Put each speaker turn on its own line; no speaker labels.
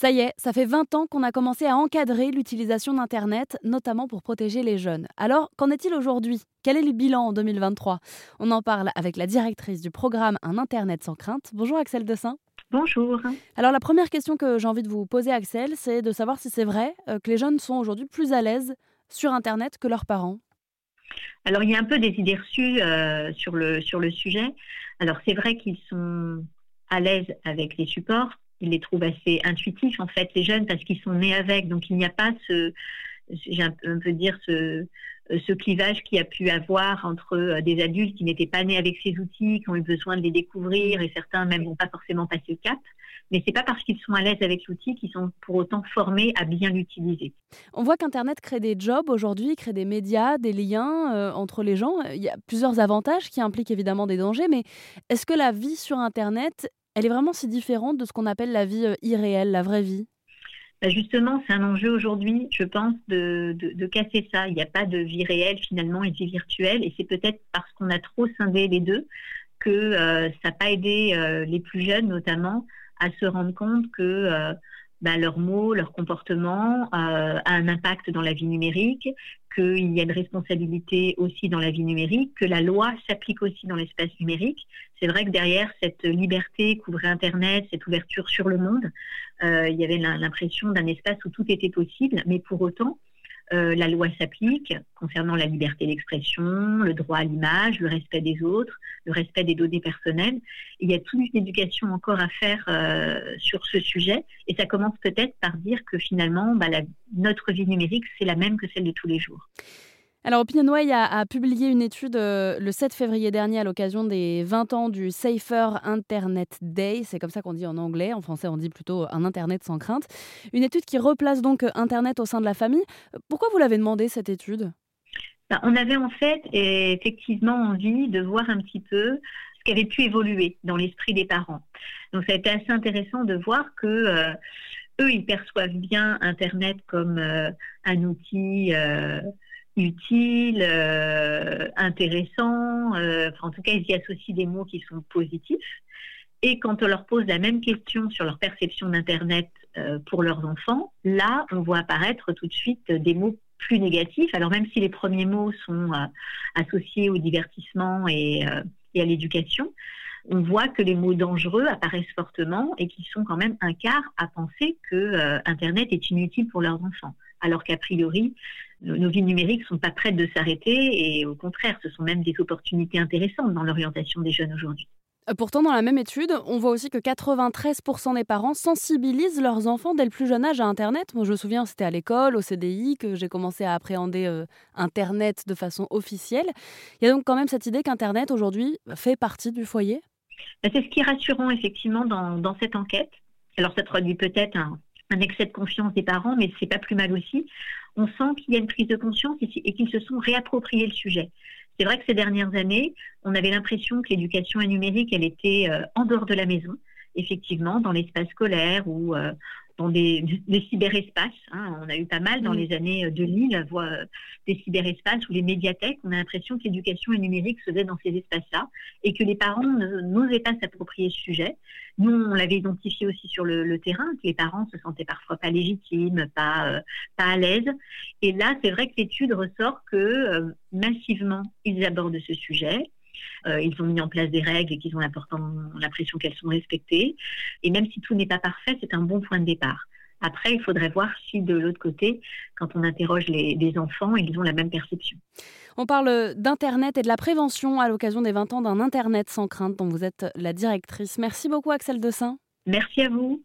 Ça y est, ça fait 20 ans qu'on a commencé à encadrer l'utilisation d'Internet, notamment pour protéger les jeunes. Alors, qu'en est-il aujourd'hui? Quel est le bilan en 2023 On en parle avec la directrice du programme Un Internet sans crainte. Bonjour Axel Dessin.
Bonjour.
Alors la première question que j'ai envie de vous poser Axel, c'est de savoir si c'est vrai euh, que les jeunes sont aujourd'hui plus à l'aise sur Internet que leurs parents.
Alors il y a un peu des idées reçues euh, sur, le, sur le sujet. Alors c'est vrai qu'ils sont à l'aise avec les supports, ils les trouvent assez intuitifs, en fait, les jeunes, parce qu'ils sont nés avec. Donc, il n'y a pas ce, j'ai un peu dire, ce, ce clivage qu'il a pu avoir entre euh, des adultes qui n'étaient pas nés avec ces outils, qui ont eu besoin de les découvrir, et certains même n'ont pas forcément passé le cap. Mais c'est pas parce qu'ils sont à l'aise avec l'outil qu'ils sont pour autant formés à bien l'utiliser.
On voit qu'Internet crée des jobs aujourd'hui, crée des médias, des liens euh, entre les gens. Il y a plusieurs avantages qui impliquent évidemment des dangers, mais est-ce que la vie sur Internet elle est vraiment si différente de ce qu'on appelle la vie euh, irréelle, la vraie vie?
Bah, Justement, c'est un enjeu aujourd'hui, je pense, de, casser ça. Il n'y a pas de vie réelle finalement et de vie virtuelle. Et c'est peut-être parce qu'on a trop scindé les deux que euh, ça n'a pas aidé euh, les plus jeunes notamment à se rendre compte que bah, leurs mots, leur comportement euh, a un impact dans la vie numérique, qu'il y a une responsabilité aussi dans la vie numérique, que la loi s'applique aussi dans l'espace numérique. C'est vrai que derrière cette liberté qu'ouvrait Internet, cette ouverture sur le monde, euh, il y avait l'impression d'un espace où tout était possible, mais pour autant, euh, la loi s'applique concernant la liberté d'expression, le droit à l'image, le respect des autres, le respect des données personnelles. il y a toute une éducation encore à faire euh, sur ce sujet. Et ça commence peut-être par dire que finalement, bah, notre vie numérique, c'est la même que celle de tous les jours.
Alors, OpinionWay a, a, publié une étude euh, le 7 février dernier à l'occasion des 20 ans du Safer Internet Day. C'est comme ça qu'on dit en anglais. En français, on dit plutôt un Internet sans crainte. Une étude qui replace donc Internet au sein de la famille. Pourquoi vous l'avez demandé, cette étude?
Ben, On avait en fait effectivement envie de voir un petit peu ce qui avait pu évoluer dans l'esprit des parents. Donc, ça a été assez intéressant de voir que. Euh, eux, ils perçoivent bien Internet comme euh, un outil utile, euh, intéressant. Euh, en tout cas, ils y associent des mots qui sont positifs. Et quand on leur pose la même question sur leur perception d'Internet euh, pour leurs enfants, là, on voit apparaître tout de suite des mots plus négatifs. Alors même si les premiers mots sont associés au divertissement et, et à l'éducation, on voit que les mots dangereux apparaissent fortement et qu'ils sont quand même un quart à penser que Internet est inutile pour leurs enfants alors qu'a priori, nos vies numériques ne sont pas prêtes de s'arrêter et au contraire, ce sont même des opportunités intéressantes dans l'orientation des jeunes aujourd'hui.
Euh, pourtant, dans la même étude, on voit aussi que 93% des parents sensibilisent leurs enfants dès le plus jeune âge à Internet. Moi, je me souviens, c'était à l'école, au CDI, que j'ai commencé à appréhender euh, Internet de façon officielle. Il y a donc quand même cette idée qu'Internet, aujourd'hui, fait partie du foyer?
C'est ce qui est rassurant, effectivement, dans, cette enquête. Alors, ça traduit peut-être un, un excès de confiance des parents, mais c'est pas plus mal aussi. On sent qu'il y a une prise de conscience et, qu'ils se sont réappropriés le sujet. C'est vrai que ces dernières années, on avait l'impression que l'éducation numérique, elle était euh, en dehors de la maison, effectivement, dans l'espace scolaire ou euh, dans des, cyberespaces. Hein. On a eu pas mal dans les années 2000 euh, voire, des cyberespaces ou les médiathèques. On a l'impression que l'éducation numérique se faisait dans ces espaces-là et que les parents n'osaient pas s'approprier ce sujet. Nous, on l'avait identifié aussi sur le, terrain, que les parents se sentaient parfois pas légitimes, pas, euh, pas à l'aise. Et là, c'est vrai que l'étude ressort que euh, massivement, ils abordent ce sujet euh, ils ont mis en place des règles et qu'ils ont l'impression qu'elles sont respectées. Et même si tout n'est pas parfait, c'est un bon point de départ. Après, il faudrait voir si de l'autre côté, quand on interroge les, les, enfants, ils ont la même perception.
On parle d'Internet et de la prévention à l'occasion des 20 ans d'un Internet sans crainte dont vous êtes la directrice. Merci beaucoup Axel Dessin.
Merci à vous.